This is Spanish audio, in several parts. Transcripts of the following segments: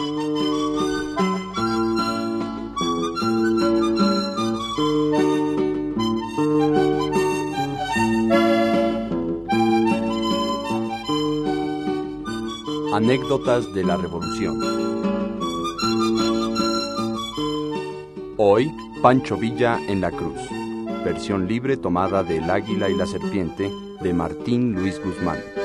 Anécdotas de la Revolución. Hoy, Pancho Villa en la Cruz. Versión libre tomada de El Águila y la Serpiente de Martín Luis Guzmán.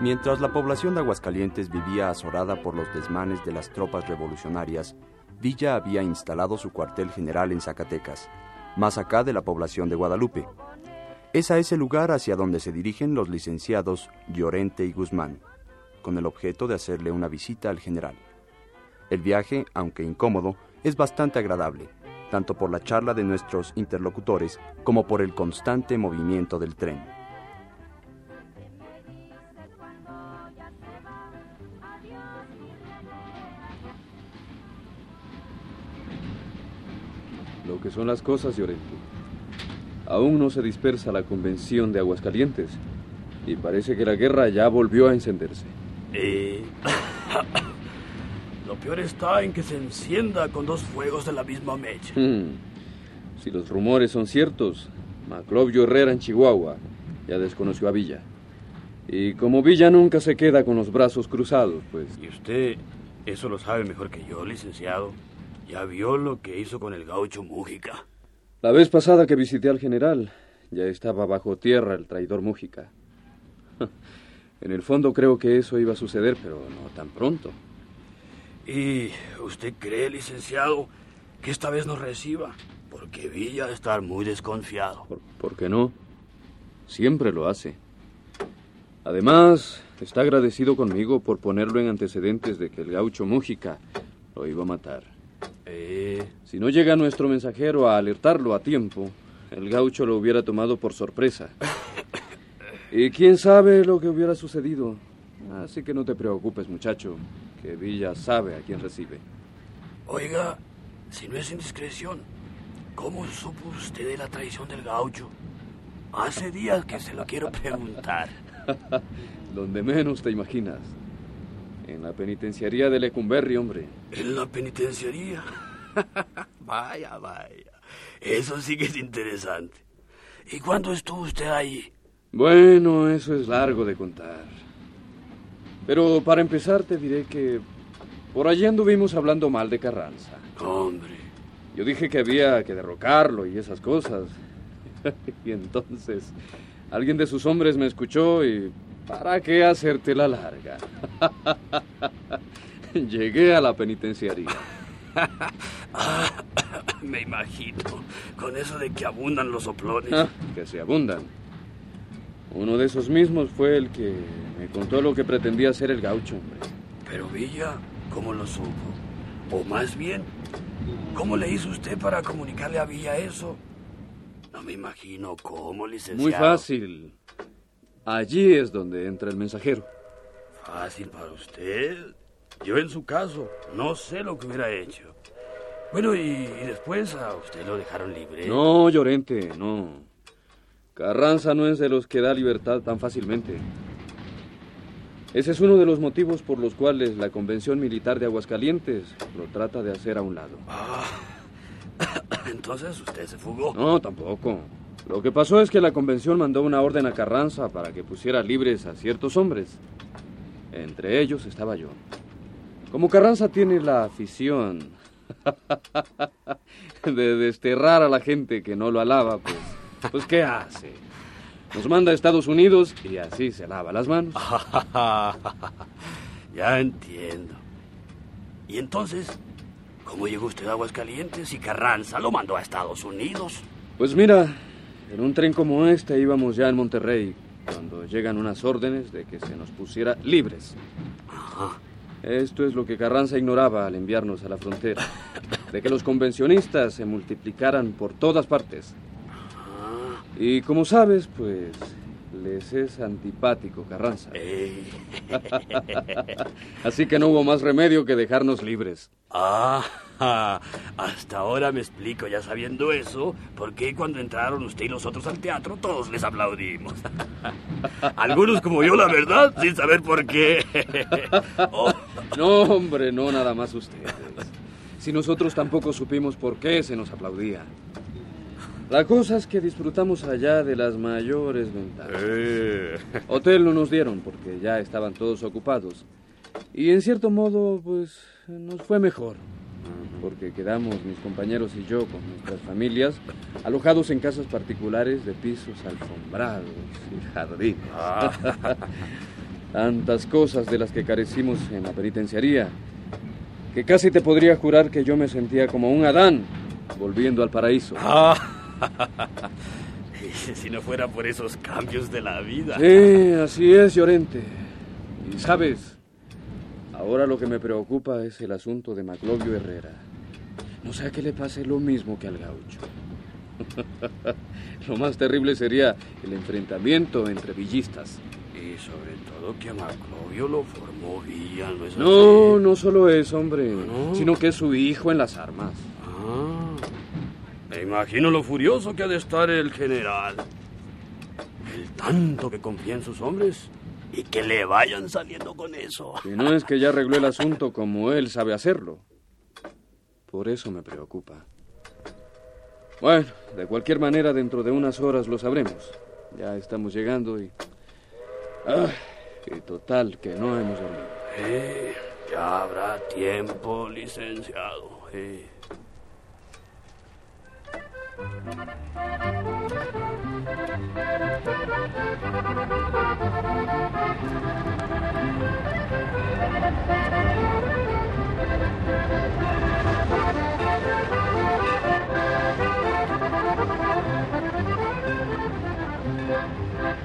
Mientras la población de Aguascalientes vivía azorada por los desmanes de las tropas revolucionarias, Villa había instalado su cuartel general en Zacatecas, más acá de la población de Guadalupe. Es a ese lugar hacia donde se dirigen los licenciados Llorente y Guzmán, con el objeto de hacerle una visita al general. El viaje, aunque incómodo, es bastante agradable, tanto por la charla de nuestros interlocutores como por el constante movimiento del tren. Lo que son las cosas, Llorente. Aún no se dispersa la convención de Aguascalientes y parece que la guerra ya volvió a encenderse. Eh, Lo peor está en que se encienda con dos fuegos de la misma mecha. Hmm. Si los rumores son ciertos, Maclovio Herrera en Chihuahua ya desconoció a Villa. Y como Villa nunca se queda con los brazos cruzados, pues... Y usted eso lo sabe mejor que yo, licenciado. Ya vio lo que hizo con el gaucho Mújica. La vez pasada que visité al general, ya estaba bajo tierra el traidor Mújica. En el fondo creo que eso iba a suceder, pero no tan pronto. ¿Y usted cree, licenciado, que esta vez nos reciba? Porque Villa está muy desconfiado. ¿Por, por qué no? Siempre lo hace. Además, está agradecido conmigo por ponerlo en antecedentes de que el gaucho Mújica lo iba a matar. Eh, Si no llega nuestro mensajero a alertarlo a tiempo, el gaucho lo hubiera tomado por sorpresa. Y quién sabe lo que hubiera sucedido. Así que no te preocupes, muchacho, que Villa sabe a quién recibe. oiga, si no es indiscreción, ¿cómo supo usted de la traición del gaucho? Hace días que se lo quiero preguntar. Donde menos te imaginas. En la penitenciaría de Lecumberri, hombre. ¿En la penitenciaría? vaya, vaya. Eso sí que es interesante. ¿Y cuándo estuvo usted ahí? Bueno, eso es largo de contar. Pero para empezar te diré que por allí anduvimos hablando mal de Carranza. Hombre, Yo dije que había que derrocarlo y esas cosas. y entonces alguien de sus hombres me escuchó y ¿para qué hacerte la larga? Llegué a la penitenciaría. me imagino, con eso de que abundan los soplones. Ah, que se abundan. Uno de esos mismos fue el que me contó lo que pretendía hacer el gaucho, hombre. Pero Villa, ¿cómo lo supo? O más bien, ¿cómo le hizo usted para comunicarle a Villa eso? No me imagino cómo, licenciado. Muy fácil. Allí es donde entra el mensajero. Fácil para usted. Yo en su caso no sé lo que hubiera hecho. Bueno, y, y después a usted lo dejaron libre. No, Llorente, no. Carranza no es de los que da libertad tan fácilmente. Ese es uno de los motivos por los cuales la Convención Militar de Aguascalientes lo trata de hacer a un lado. Ah, entonces usted se fugó. No, tampoco. Lo que pasó es que la convención mandó una orden a Carranza para que pusiera libres a ciertos hombres. Entre ellos estaba yo. Como Carranza tiene la afición de desterrar a la gente que no lo alaba, pues, pues ¿qué hace? Nos manda a Estados Unidos y así se lava las manos. ya entiendo. Y entonces, ¿cómo llegó usted a Aguascalientes y Carranza lo mandó a Estados Unidos? Pues mira, en un tren como este íbamos ya en Monterrey cuando llegan unas órdenes de que se nos pusiera libres. Esto es lo que Carranza ignoraba al enviarnos a la frontera, de que los convencionistas se multiplicaran por todas partes. Y como sabes, pues les es antipático Carranza. Así que no hubo más remedio que dejarnos libres. Ah, hasta ahora me explico, ya sabiendo eso, por qué cuando entraron usted y los otros al teatro todos les aplaudimos. Algunos como yo, la verdad, sin saber por qué. Oh. No, hombre, no nada más ustedes. Si nosotros tampoco supimos por qué se nos aplaudía. La cosa es que disfrutamos allá de las mayores ventajas. Eh. Hotel no nos dieron porque ya estaban todos ocupados. Y en cierto modo, pues, nos fue mejor. Porque quedamos mis compañeros y yo con nuestras familias alojados en casas particulares de pisos alfombrados y jardines. Ah. Tantas cosas de las que carecimos en la penitenciaría que casi te podría jurar que yo me sentía como un Adán volviendo al paraíso. Ah. si no fuera por esos cambios de la vida. Sí, así es, Llorente. Y sabes, ahora lo que me preocupa es el asunto de Maclovio Herrera. No sea que le pase lo mismo que al gaucho. lo más terrible sería el enfrentamiento entre villistas. Y sobre todo que a Maclovio lo formó Villa, ¿no es así? No, no solo eso, hombre, ¿No? sino que es su hijo en las armas. Ah, me imagino lo furioso que ha de estar el general. El tanto que confía en sus hombres y que le vayan saliendo con eso. Y no es que ya arregló el asunto como él sabe hacerlo. Por eso me preocupa. Bueno, de cualquier manera, dentro de unas horas lo sabremos. Ya estamos llegando y... Ah, y total, que no hemos dormido. Eh, ya habrá tiempo, licenciado. eh.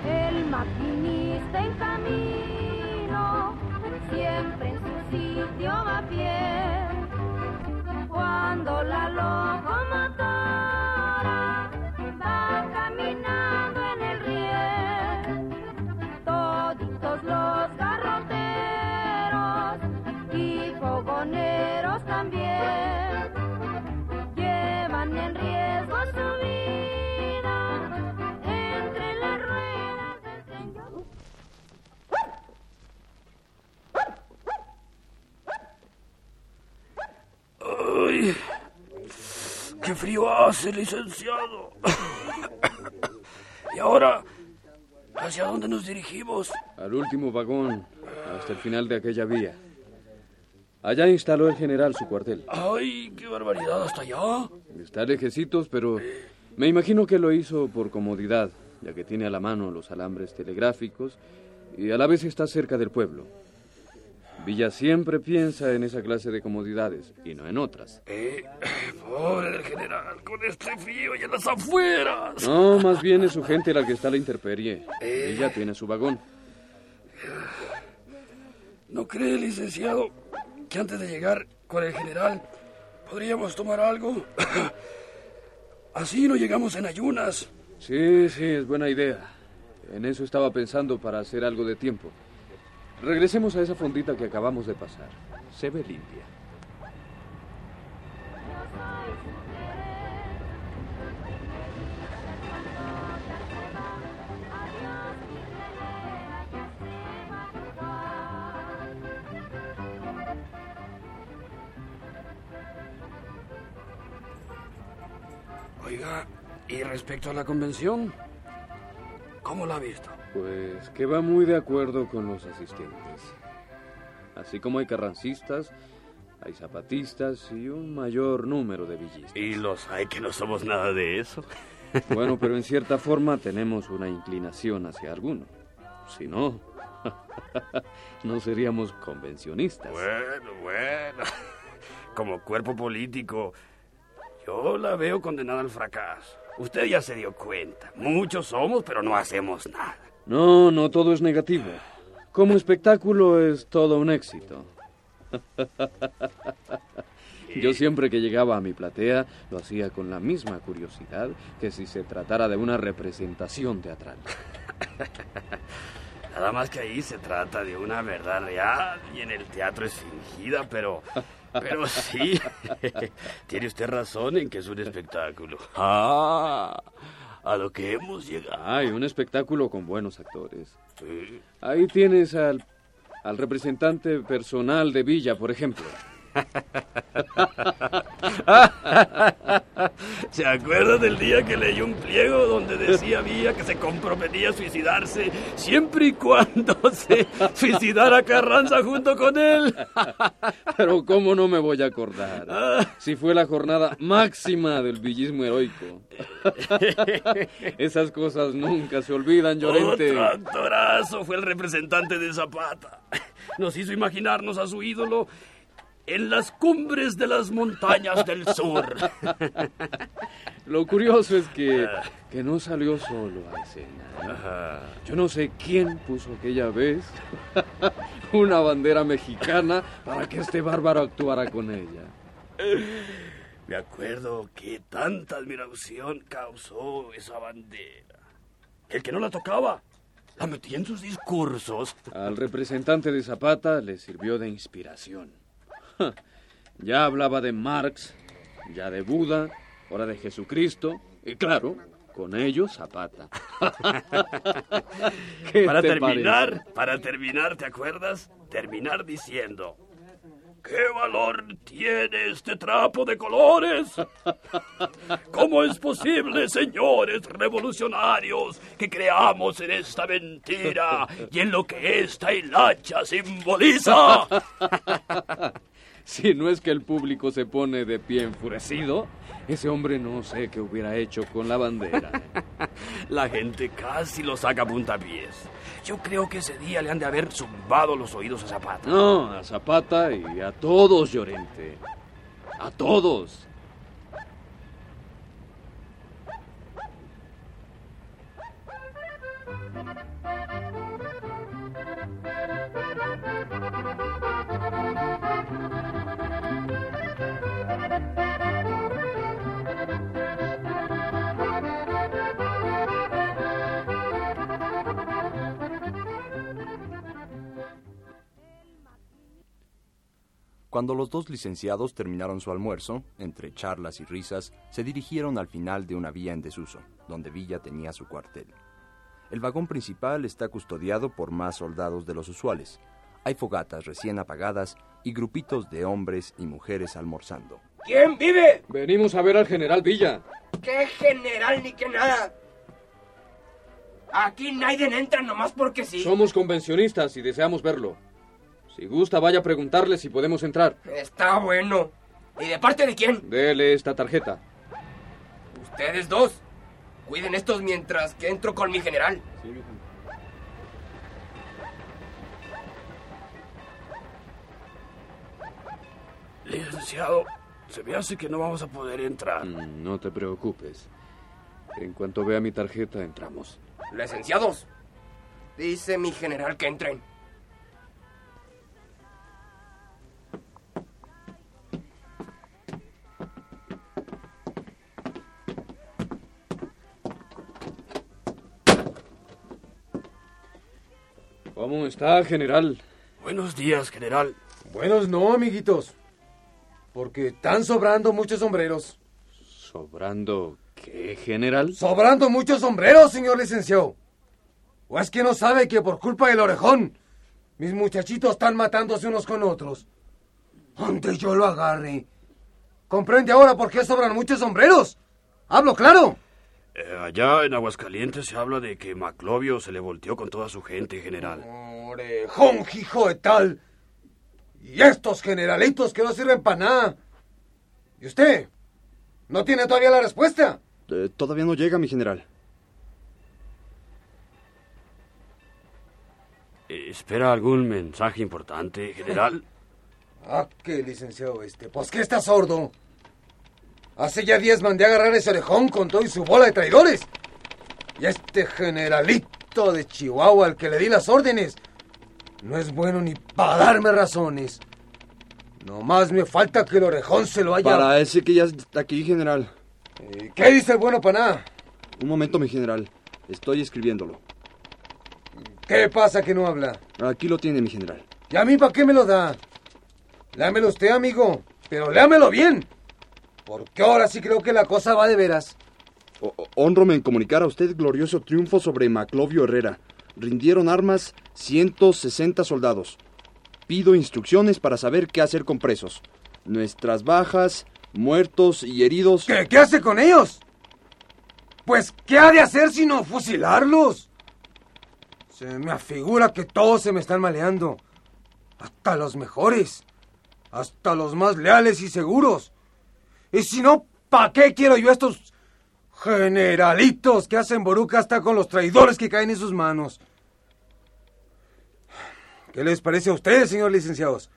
El maquinista en camino, siempre en su sitio va pie. Cuando la locomotora ¡Qué frío hace, licenciado! y ahora, ¿hacia dónde nos dirigimos? Al último vagón, hasta el final de aquella vía. Allá instaló el general su cuartel. ¡Ay, qué barbaridad! ¿Hasta allá? Está lejecitos, pero me imagino que lo hizo por comodidad, ya que tiene a la mano los alambres telegráficos y a la vez está cerca del pueblo. Villa siempre piensa en esa clase de comodidades y no en otras. Eh, pobre del general, con este frío y en las afueras. No, más bien es su gente la que está a la intemperie. Villa tiene su vagón. ¿No cree, licenciado, que antes de llegar con el general podríamos tomar algo? Así no llegamos en ayunas. Sí, sí, es buena idea. En eso estaba pensando para hacer algo de tiempo. Regresemos a esa fondita que acabamos de pasar. Se ve limpia. Oiga, y respecto a la convención, ¿cómo la ha visto? Pues que va muy de acuerdo con los asistentes. Así como hay carrancistas, hay zapatistas y un mayor número de villistas. Y los hay que no somos nada de eso. Bueno, pero en cierta forma tenemos una inclinación hacia alguno. Si no, no seríamos convencionistas. Bueno, bueno. Como cuerpo político, yo la veo condenada al fracaso. Usted ya se dio cuenta. Muchos somos, pero no hacemos nada. No, no todo es negativo. Como espectáculo es todo un éxito. Yo siempre que llegaba a mi platea lo hacía con la misma curiosidad que si se tratara de una representación teatral. Nada más que ahí se trata de una verdad real y en el teatro es fingida, pero... Pero sí, tiene usted razón en que es un espectáculo. Ah, a lo que hemos llegado. Hay un espectáculo con buenos actores. Ahí tienes al, al representante personal de Villa, por ejemplo. ¿Se acuerda del día que leyó un pliego donde decía Villa que se comprometía a suicidarse siempre y cuando se suicidara Carranza junto con él? Pero ¿cómo no me voy a acordar? Si fue la jornada máxima del villismo heroico. Esas cosas nunca se olvidan, Llorente. Otro actorazo fue el representante de Zapata. Nos hizo imaginarnos a su ídolo en las cumbres de las montañas del sur. Lo curioso es que, que no salió solo a escena. Yo no sé quién puso aquella vez una bandera mexicana para que este bárbaro actuara con ella. Me acuerdo que tanta admiración causó esa bandera. El que no la tocaba, la metía en sus discursos. Al representante de Zapata le sirvió de inspiración. Ya hablaba de Marx, ya de Buda, ahora de Jesucristo, y claro, con ellos Zapata. ¿Qué para te terminar, parece? para terminar, ¿te acuerdas? Terminar diciendo, ¿qué valor tiene este trapo de colores? ¿Cómo es posible, señores revolucionarios, que creamos en esta mentira y en lo que esta hilacha simboliza? Si no es que el público se pone de pie enfurecido, ese hombre no sé qué hubiera hecho con la bandera. La gente casi lo saca a puntapiés. Yo creo que ese día le han de haber zumbado los oídos a Zapata. No, a Zapata y a todos, Llorente. A todos. Cuando los dos licenciados terminaron su almuerzo, entre charlas y risas, se dirigieron al final de una vía en desuso, donde Villa tenía su cuartel. El vagón principal está custodiado por más soldados de los usuales. Hay fogatas recién apagadas y grupitos de hombres y mujeres almorzando. ¿Quién vive? Venimos a ver al general Villa. ¿Qué general ni qué nada? Aquí nadie entra nomás porque sí. Somos convencionistas y deseamos verlo. Si gusta, vaya a preguntarle si podemos entrar. Está bueno. ¿Y de parte de quién? Dele esta tarjeta. Ustedes dos. Cuiden estos mientras que entro con mi general. Licenciado, se me hace que no vamos a poder entrar. Mm, No te preocupes. En cuanto vea mi tarjeta, entramos. Licenciados. Dice mi general que entren. Está, general? Buenos días, general. Buenos no, amiguitos. Porque están sobrando muchos sombreros. ¿Sobrando qué, general? ¡Sobrando muchos sombreros, señor licenciado! ¿O es que no sabe que por culpa del orejón, mis muchachitos están matándose unos con otros? Donde yo lo agarre. ¿Comprende ahora por qué sobran muchos sombreros? ¡Hablo claro! Eh, allá en Aguascalientes se habla de que Maclovio se le volteó con toda su gente, general. Orejón, hijo de tal. Y estos generalitos que no sirven para nada. ¿Y usted? ¿No tiene todavía la respuesta? Eh, todavía no llega, mi general. Eh, ¿Espera algún mensaje importante, general? Ah, qué licenciado este. Pues que está sordo. Hace ya días mandé a agarrar ese orejón con todo y su bola de traidores. Y este generalito de Chihuahua al que le di las órdenes no es bueno ni para darme razones. Nomás me falta que el orejón se lo haya... Para ese que ya está aquí, general. Eh, ¿Qué dice el bueno paná? Un momento, mi general. Estoy escribiéndolo. ¿Qué pasa que no habla? Aquí lo tiene, mi general. ¿Y a mí para qué me lo da? Léamelo usted, amigo, pero léamelo bien. Porque ahora sí creo que la cosa va de veras. O- honrome en comunicar a usted glorioso triunfo sobre Maclovio Herrera. Rindieron armas 160 soldados. Pido instrucciones para saber qué hacer con presos. Nuestras bajas, muertos y heridos. ¿Qué, qué hace con ellos? Pues, ¿qué ha de hacer sino fusilarlos? Se me afigura que todos se me están maleando. Hasta los mejores. Hasta los más leales y seguros. Y si no, ¿pa' qué quiero yo estos generalitos que hacen boruca hasta con los traidores que caen en sus manos? ¿Qué les parece a ustedes, señores licenciados?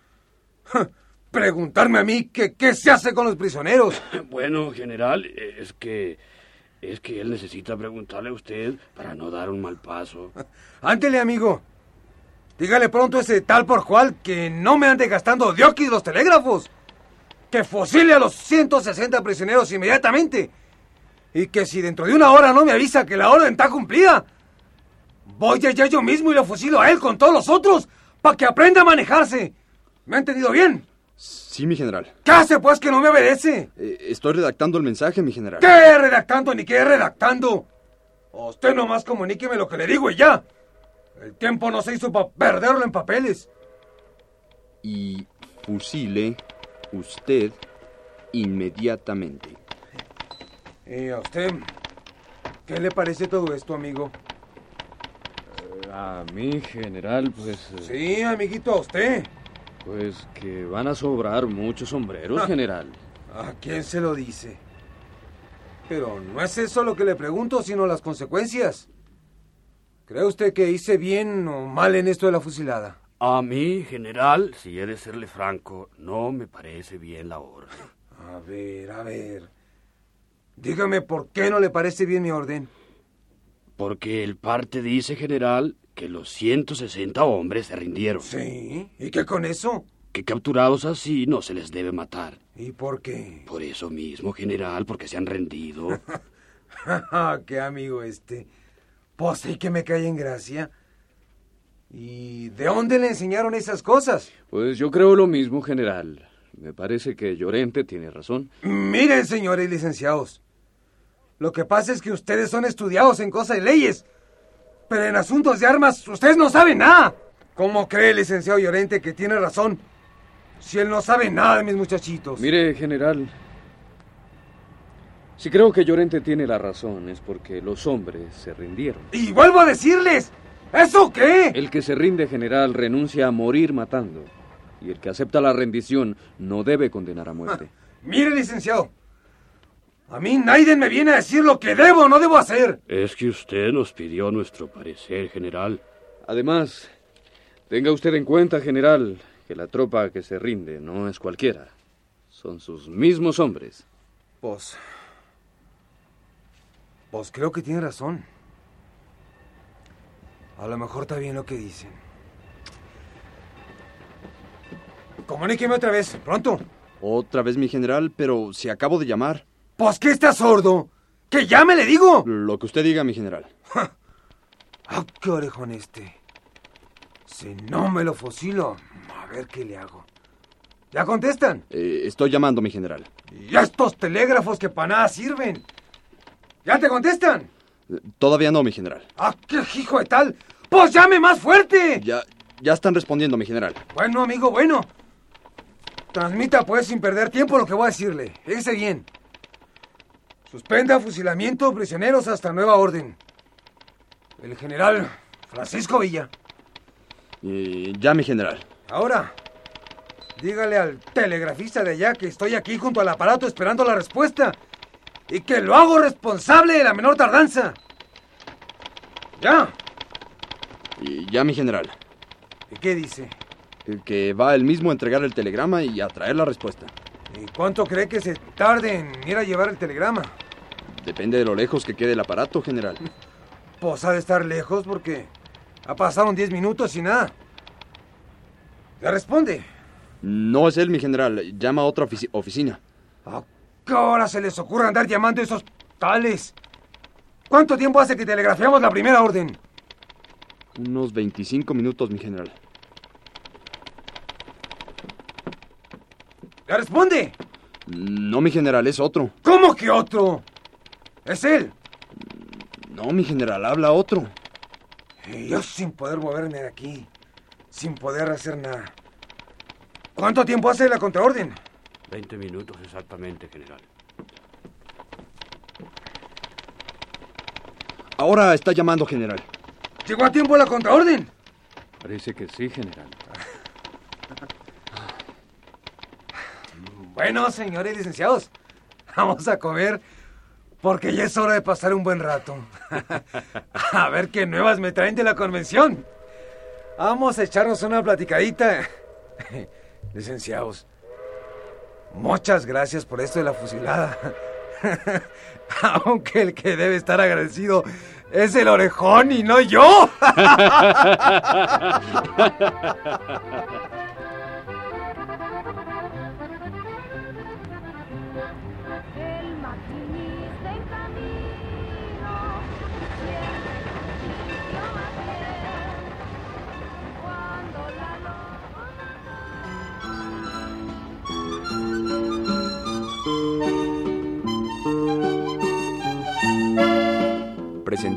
Preguntarme a mí que qué se hace con los prisioneros. Bueno, general, es que... Es que él necesita preguntarle a usted para no dar un mal paso. Ántele, amigo. Dígale pronto a ese tal por cual que no me ande gastando diokis los telégrafos. Que fusile a los 160 prisioneros inmediatamente. Y que si dentro de una hora no me avisa que la orden está cumplida, voy allá yo mismo y lo fusilo a él con todos los otros para que aprenda a manejarse. ¿Me ha entendido bien? Sí, mi general. ¿Qué hace pues que no me obedece? Eh, estoy redactando el mensaje, mi general. ¿Qué redactando ni qué redactando? Usted nomás comuníqueme lo que le digo y ya. El tiempo no se hizo para perderlo en papeles. Y fusile usted inmediatamente. ¿Y a usted? ¿Qué le parece todo esto, amigo? A mí, general, pues... eh, Sí, amiguito, a usted. Pues que van a sobrar muchos sombreros, Ah. general. ¿A quién se lo dice? Pero no es eso lo que le pregunto, sino las consecuencias. ¿Cree usted que hice bien o mal en esto de la fusilada? A mí, general, si he de serle franco, no me parece bien la orden. A ver, a ver. Dígame por qué no le parece bien mi orden. Porque el parte dice, general, que los 160 hombres se rindieron. Sí, ¿y qué con eso? Que capturados así no se les debe matar. ¿Y por qué? Por eso mismo, general, porque se han rendido. qué amigo este. Pues sí que me cae en gracia. ¿Y de dónde le enseñaron esas cosas? Pues yo creo lo mismo, general. Me parece que Llorente tiene razón. Miren, señores licenciados. Lo que pasa es que ustedes son estudiados en cosas de leyes. Pero en asuntos de armas, ustedes no saben nada. ¿Cómo cree el licenciado Llorente que tiene razón? Si él no sabe nada de mis muchachitos. Mire, general. Si creo que Llorente tiene la razón es porque los hombres se rindieron. Y vuelvo a decirles. ¿Eso qué? El que se rinde, general, renuncia a morir matando. Y el que acepta la rendición no debe condenar a muerte. Mire, licenciado. A mí nadie me viene a decir lo que debo o no debo hacer. es que usted nos pidió nuestro parecer, general. Además, tenga usted en cuenta, general, que la tropa que se rinde no es cualquiera. Son sus mismos hombres. Pues. Pues creo que tiene razón. A lo mejor está bien lo que dicen. Comuníqueme otra vez, pronto. Otra vez, mi general, pero si acabo de llamar. Pues que está sordo. Que llame, le digo. Lo que usted diga, mi general. Ah, qué orejón este. Si no me lo fusilo, a ver qué le hago. ¿Ya contestan? Eh, estoy llamando, mi general. Y estos telégrafos que para nada sirven. ¿Ya te contestan? Eh, Todavía no, mi general. ¡Ah, qué hijo de tal! ¡Pues llame más fuerte! Ya, ya están respondiendo, mi general. Bueno, amigo, bueno. Transmita, pues, sin perder tiempo lo que voy a decirle. Fíjese bien. Suspenda fusilamiento prisioneros hasta nueva orden. El general Francisco Villa. Eh, ya, mi general. Ahora, dígale al telegrafista de allá que estoy aquí junto al aparato esperando la respuesta. Y que lo hago responsable de la menor tardanza. Ya. Y ya, mi general. ¿Y qué dice? Eh, Que va él mismo a entregar el telegrama y a traer la respuesta. ¿Y cuánto cree que se tarde en ir a llevar el telegrama? Depende de lo lejos que quede el aparato, general. Pues ha de estar lejos porque ha pasado 10 minutos y nada. Le responde. No es él, mi general. Llama a otra ofici- oficina. ¿A qué hora se les ocurre andar llamando a esos tales? ¿Cuánto tiempo hace que telegrafiamos la primera orden? Unos 25 minutos, mi general. Le responde. No, mi general, es otro. ¿Cómo que otro? Es él. No, mi general, habla otro. Y yo sin poder moverme de aquí, sin poder hacer nada. ¿Cuánto tiempo hace la contraorden? Veinte minutos exactamente, general. Ahora está llamando, general. ¿Llegó a tiempo la contraorden? Parece que sí, general. Bueno, señores licenciados, vamos a comer porque ya es hora de pasar un buen rato. a ver qué nuevas me traen de la convención. Vamos a echarnos una platicadita. licenciados, muchas gracias por esto de la fusilada. Aunque el que debe estar agradecido es el orejón y no yo.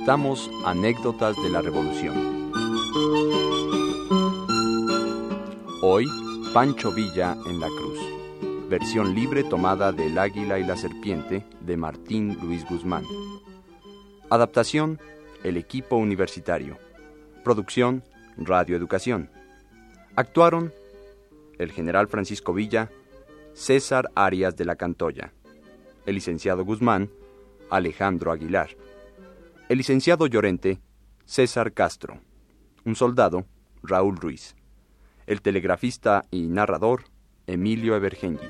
Presentamos anécdotas de la Revolución. Hoy, Pancho Villa en la Cruz. Versión libre tomada del Águila y la Serpiente de Martín Luis Guzmán. Adaptación, El equipo universitario. Producción, Radio Educación. Actuaron el general Francisco Villa, César Arias de la Cantoya, el licenciado Guzmán, Alejandro Aguilar, el licenciado Llorente, César Castro, un soldado, Raúl Ruiz, el telegrafista y narrador, Emilio Evergengi.